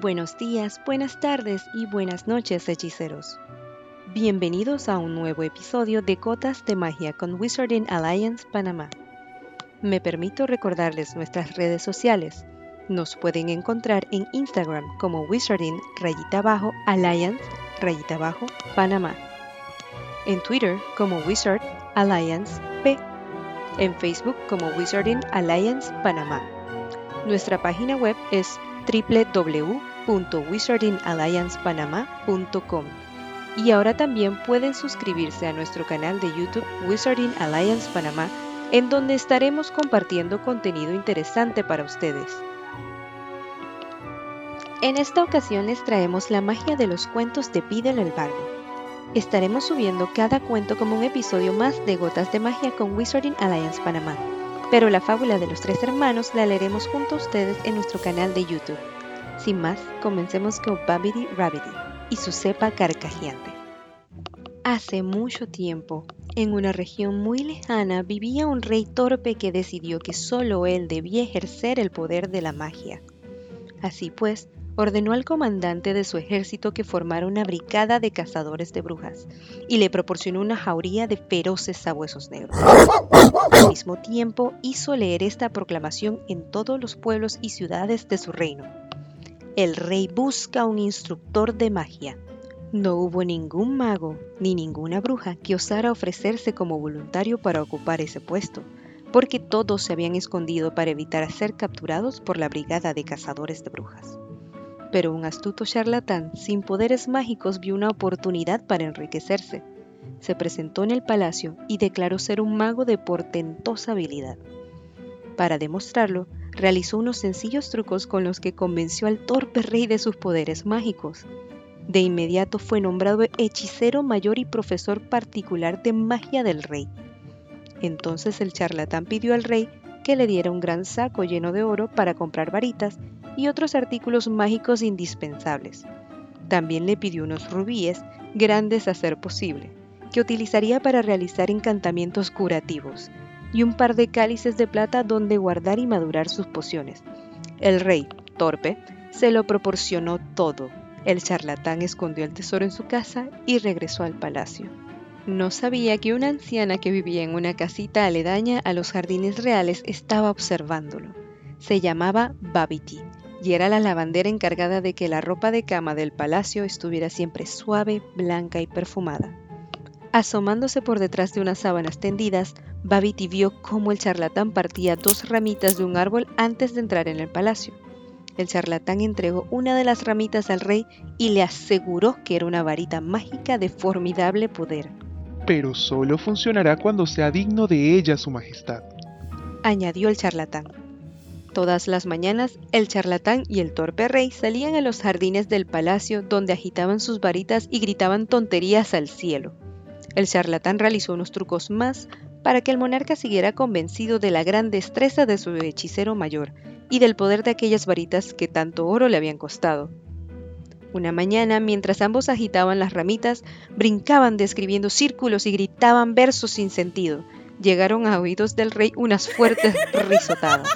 Buenos días, buenas tardes y buenas noches, hechiceros. Bienvenidos a un nuevo episodio de Gotas de Magia con Wizarding Alliance Panamá. Me permito recordarles nuestras redes sociales. Nos pueden encontrar en Instagram como Wizarding rayita abajo Alliance rayita abajo Panamá. En Twitter como Wizard Alliance P. En Facebook como Wizarding Alliance Panamá. Nuestra página web es www.wizardingalliancepanama.com y ahora también pueden suscribirse a nuestro canal de YouTube Wizarding Alliance Panamá, en donde estaremos compartiendo contenido interesante para ustedes. En esta ocasión les traemos la magia de los cuentos de Pidel el Bardo. Estaremos subiendo cada cuento como un episodio más de Gotas de Magia con Wizarding Alliance Panamá pero la fábula de los tres hermanos la leeremos junto a ustedes en nuestro canal de YouTube. Sin más, comencemos con Babidi Rabbity y su cepa carcajeante. Hace mucho tiempo, en una región muy lejana, vivía un rey torpe que decidió que solo él debía ejercer el poder de la magia. Así pues, ordenó al comandante de su ejército que formara una brigada de cazadores de brujas y le proporcionó una jauría de feroces sabuesos negros. Al mismo tiempo hizo leer esta proclamación en todos los pueblos y ciudades de su reino. El rey busca un instructor de magia. No hubo ningún mago ni ninguna bruja que osara ofrecerse como voluntario para ocupar ese puesto, porque todos se habían escondido para evitar ser capturados por la brigada de cazadores de brujas pero un astuto charlatán sin poderes mágicos vio una oportunidad para enriquecerse. Se presentó en el palacio y declaró ser un mago de portentosa habilidad. Para demostrarlo, realizó unos sencillos trucos con los que convenció al torpe rey de sus poderes mágicos. De inmediato fue nombrado hechicero mayor y profesor particular de magia del rey. Entonces el charlatán pidió al rey que le diera un gran saco lleno de oro para comprar varitas y otros artículos mágicos indispensables. También le pidió unos rubíes, grandes a ser posible, que utilizaría para realizar encantamientos curativos, y un par de cálices de plata donde guardar y madurar sus pociones. El rey, torpe, se lo proporcionó todo. El charlatán escondió el tesoro en su casa y regresó al palacio. No sabía que una anciana que vivía en una casita aledaña a los jardines reales estaba observándolo. Se llamaba Babiti y era la lavandera encargada de que la ropa de cama del palacio estuviera siempre suave, blanca y perfumada. Asomándose por detrás de unas sábanas tendidas, Babiti vio cómo el charlatán partía dos ramitas de un árbol antes de entrar en el palacio. El charlatán entregó una de las ramitas al rey y le aseguró que era una varita mágica de formidable poder. Pero solo funcionará cuando sea digno de ella, Su Majestad, añadió el charlatán. Todas las mañanas, el charlatán y el torpe rey salían a los jardines del palacio donde agitaban sus varitas y gritaban tonterías al cielo. El charlatán realizó unos trucos más para que el monarca siguiera convencido de la gran destreza de su hechicero mayor y del poder de aquellas varitas que tanto oro le habían costado. Una mañana, mientras ambos agitaban las ramitas, brincaban describiendo círculos y gritaban versos sin sentido. Llegaron a oídos del rey unas fuertes risotadas.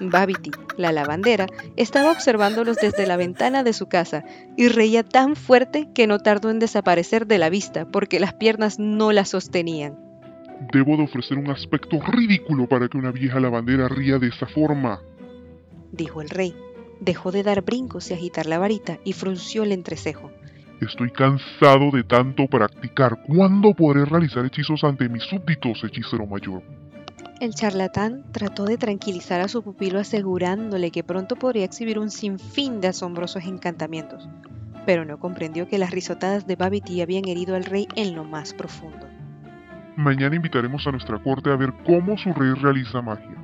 Babiti, la lavandera, estaba observándolos desde la ventana de su casa y reía tan fuerte que no tardó en desaparecer de la vista porque las piernas no la sostenían. Debo de ofrecer un aspecto ridículo para que una vieja lavandera ría de esa forma, dijo el rey. Dejó de dar brincos y agitar la varita y frunció el entrecejo. Estoy cansado de tanto practicar. ¿Cuándo podré realizar hechizos ante mis súbditos, hechicero mayor? El charlatán trató de tranquilizar a su pupilo asegurándole que pronto podría exhibir un sinfín de asombrosos encantamientos, pero no comprendió que las risotadas de Babiti habían herido al rey en lo más profundo. Mañana invitaremos a nuestra corte a ver cómo su rey realiza magia,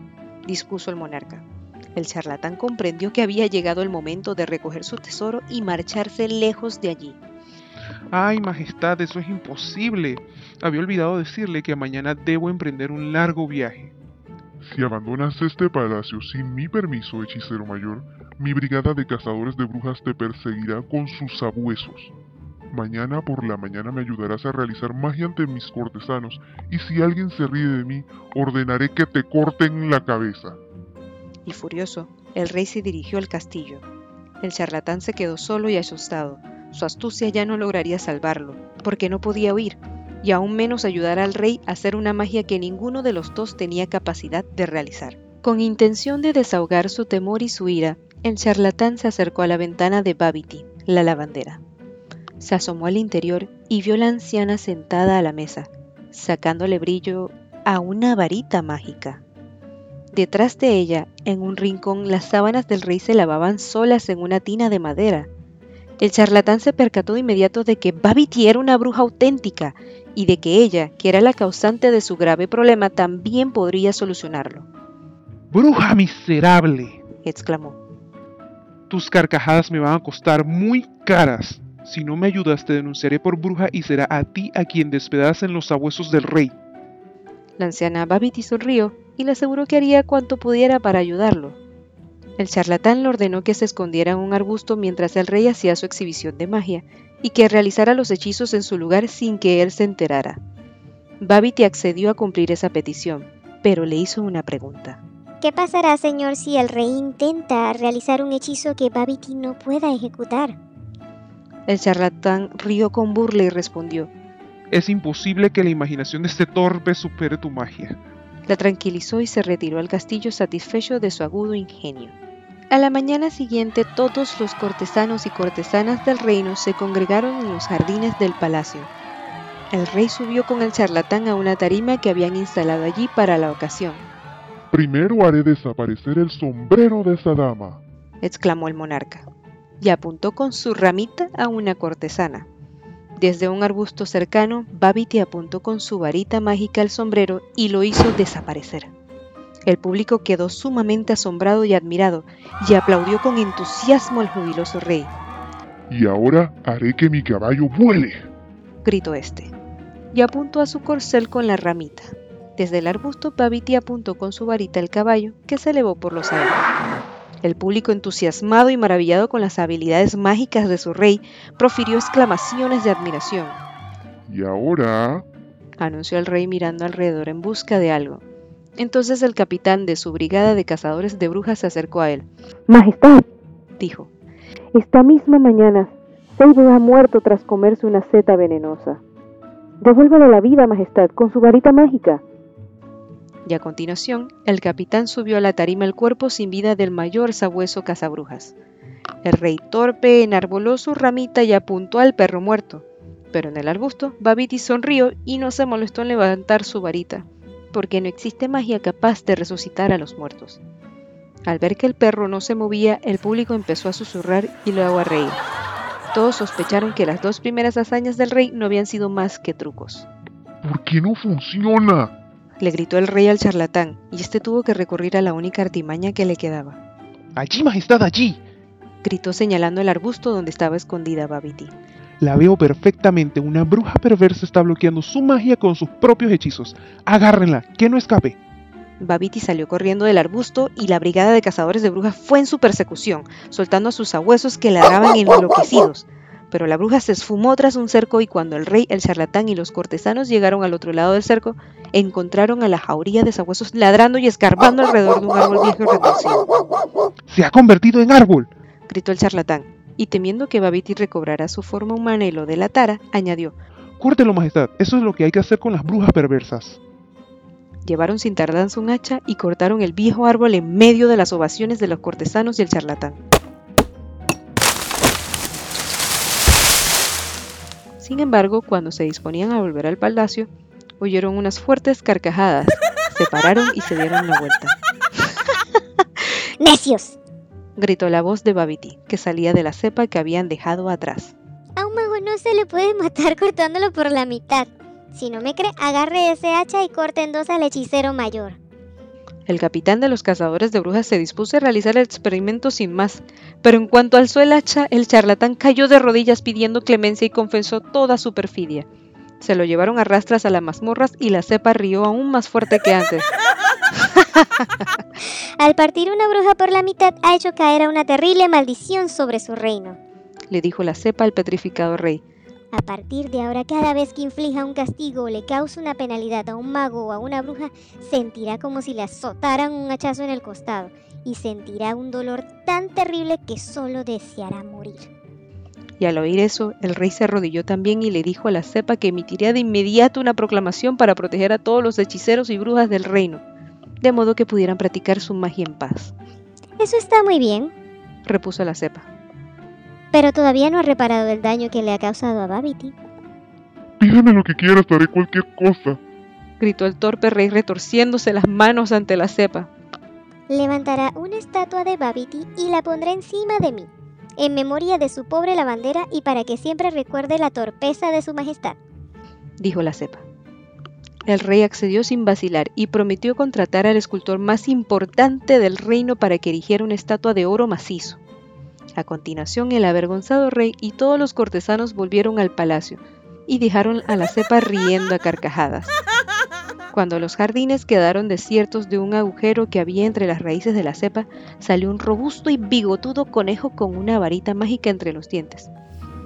dispuso el monarca. El charlatán comprendió que había llegado el momento de recoger su tesoro y marcharse lejos de allí. Ay, Majestad, eso es imposible. Había olvidado decirle que mañana debo emprender un largo viaje. Si abandonas este palacio sin mi permiso, hechicero mayor, mi brigada de cazadores de brujas te perseguirá con sus sabuesos. Mañana por la mañana me ayudarás a realizar magia ante mis cortesanos, y si alguien se ríe de mí, ordenaré que te corten la cabeza. Y furioso, el rey se dirigió al castillo. El charlatán se quedó solo y asustado. Su astucia ya no lograría salvarlo, porque no podía huir, y aún menos ayudar al rey a hacer una magia que ninguno de los dos tenía capacidad de realizar. Con intención de desahogar su temor y su ira, el charlatán se acercó a la ventana de Babity, la lavandera. Se asomó al interior y vio a la anciana sentada a la mesa, sacándole brillo a una varita mágica. Detrás de ella, en un rincón, las sábanas del rey se lavaban solas en una tina de madera. El charlatán se percató de inmediato de que Babity era una bruja auténtica y de que ella, que era la causante de su grave problema, también podría solucionarlo. ¡Bruja miserable! exclamó. Tus carcajadas me van a costar muy caras. Si no me ayudas, te denunciaré por bruja y será a ti a quien despedacen los sabuesos del rey. La anciana Babity sonrió y le aseguró que haría cuanto pudiera para ayudarlo. El charlatán le ordenó que se escondiera en un arbusto mientras el rey hacía su exhibición de magia y que realizara los hechizos en su lugar sin que él se enterara. Babity accedió a cumplir esa petición, pero le hizo una pregunta. ¿Qué pasará, señor, si el rey intenta realizar un hechizo que Babity no pueda ejecutar? El charlatán rió con burla y respondió. Es imposible que la imaginación de este torpe supere tu magia. La tranquilizó y se retiró al castillo satisfecho de su agudo ingenio. A la mañana siguiente todos los cortesanos y cortesanas del reino se congregaron en los jardines del palacio. El rey subió con el charlatán a una tarima que habían instalado allí para la ocasión. Primero haré desaparecer el sombrero de esa dama, exclamó el monarca, y apuntó con su ramita a una cortesana. Desde un arbusto cercano, Babity apuntó con su varita mágica al sombrero y lo hizo desaparecer. El público quedó sumamente asombrado y admirado, y aplaudió con entusiasmo al jubiloso rey. Y ahora haré que mi caballo vuele, gritó este, y apuntó a su corcel con la ramita. Desde el arbusto, Babity apuntó con su varita al caballo, que se elevó por los aires. El público, entusiasmado y maravillado con las habilidades mágicas de su rey, profirió exclamaciones de admiración. Y ahora, anunció el rey mirando alrededor en busca de algo. Entonces el capitán de su brigada de cazadores de brujas se acercó a él. Majestad, dijo, esta misma mañana, Seibo ha muerto tras comerse una seta venenosa. Devuélvale la vida, Majestad, con su varita mágica y a continuación el capitán subió a la tarima el cuerpo sin vida del mayor sabueso cazabrujas. El rey torpe enarboló su ramita y apuntó al perro muerto, pero en el arbusto Babiti sonrió y no se molestó en levantar su varita, porque no existe magia capaz de resucitar a los muertos. Al ver que el perro no se movía, el público empezó a susurrar y luego a reír. Todos sospecharon que las dos primeras hazañas del rey no habían sido más que trucos. ¿Por qué no funciona? le gritó el rey al charlatán, y este tuvo que recurrir a la única artimaña que le quedaba. Allí, Majestad, allí, gritó señalando el arbusto donde estaba escondida Babiti. La veo perfectamente, una bruja perversa está bloqueando su magia con sus propios hechizos. Agárrenla, que no escape. Babiti salió corriendo del arbusto y la brigada de cazadores de brujas fue en su persecución, soltando a sus sabuesos que ladraban enloquecidos pero la bruja se esfumó tras un cerco y cuando el rey, el charlatán y los cortesanos llegaron al otro lado del cerco, encontraron a la jauría de sabuesos ladrando y escarbando alrededor de un árbol viejo y retorcido. ¡Se ha convertido en árbol! gritó el charlatán, y temiendo que Babiti recobrara su forma humana y lo delatara, añadió: Córtelo, majestad, eso es lo que hay que hacer con las brujas perversas. Llevaron sin tardanza un hacha y cortaron el viejo árbol en medio de las ovaciones de los cortesanos y el charlatán. Sin embargo, cuando se disponían a volver al palacio, oyeron unas fuertes carcajadas, se pararon y se dieron la vuelta. ¡Necios! Gritó la voz de Babiti, que salía de la cepa que habían dejado atrás. A un mago no se le puede matar cortándolo por la mitad. Si no me cree, agarre ese hacha y corte en dos al hechicero mayor. El capitán de los cazadores de brujas se dispuso a realizar el experimento sin más, pero en cuanto alzó el hacha, el charlatán cayó de rodillas pidiendo clemencia y confesó toda su perfidia. Se lo llevaron a rastras a las mazmorras y la cepa rió aún más fuerte que antes. Al partir una bruja por la mitad ha hecho caer a una terrible maldición sobre su reino, le dijo la cepa al petrificado rey. A partir de ahora, cada vez que inflija un castigo o le cause una penalidad a un mago o a una bruja, sentirá como si le azotaran un hachazo en el costado y sentirá un dolor tan terrible que solo deseará morir. Y al oír eso, el rey se arrodilló también y le dijo a la cepa que emitiría de inmediato una proclamación para proteger a todos los hechiceros y brujas del reino, de modo que pudieran practicar su magia en paz. Eso está muy bien, repuso la cepa. Pero todavía no ha reparado el daño que le ha causado a Babity. Pídeme lo que quieras, haré cualquier cosa. Gritó el torpe rey retorciéndose las manos ante la cepa. Levantará una estatua de Babity y la pondrá encima de mí, en memoria de su pobre lavandera y para que siempre recuerde la torpeza de su majestad. Dijo la cepa. El rey accedió sin vacilar y prometió contratar al escultor más importante del reino para que erigiera una estatua de oro macizo. A continuación, el avergonzado rey y todos los cortesanos volvieron al palacio y dejaron a la cepa riendo a carcajadas. Cuando los jardines quedaron desiertos de un agujero que había entre las raíces de la cepa, salió un robusto y bigotudo conejo con una varita mágica entre los dientes.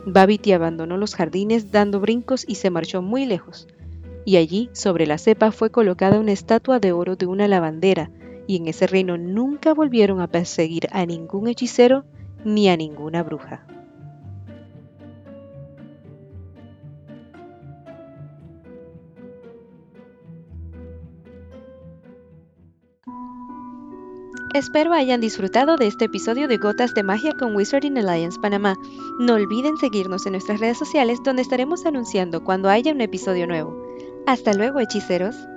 Babity abandonó los jardines dando brincos y se marchó muy lejos. Y allí, sobre la cepa, fue colocada una estatua de oro de una lavandera, y en ese reino nunca volvieron a perseguir a ningún hechicero ni a ninguna bruja. Espero hayan disfrutado de este episodio de Gotas de Magia con Wizarding Alliance Panamá. No olviden seguirnos en nuestras redes sociales donde estaremos anunciando cuando haya un episodio nuevo. Hasta luego, hechiceros.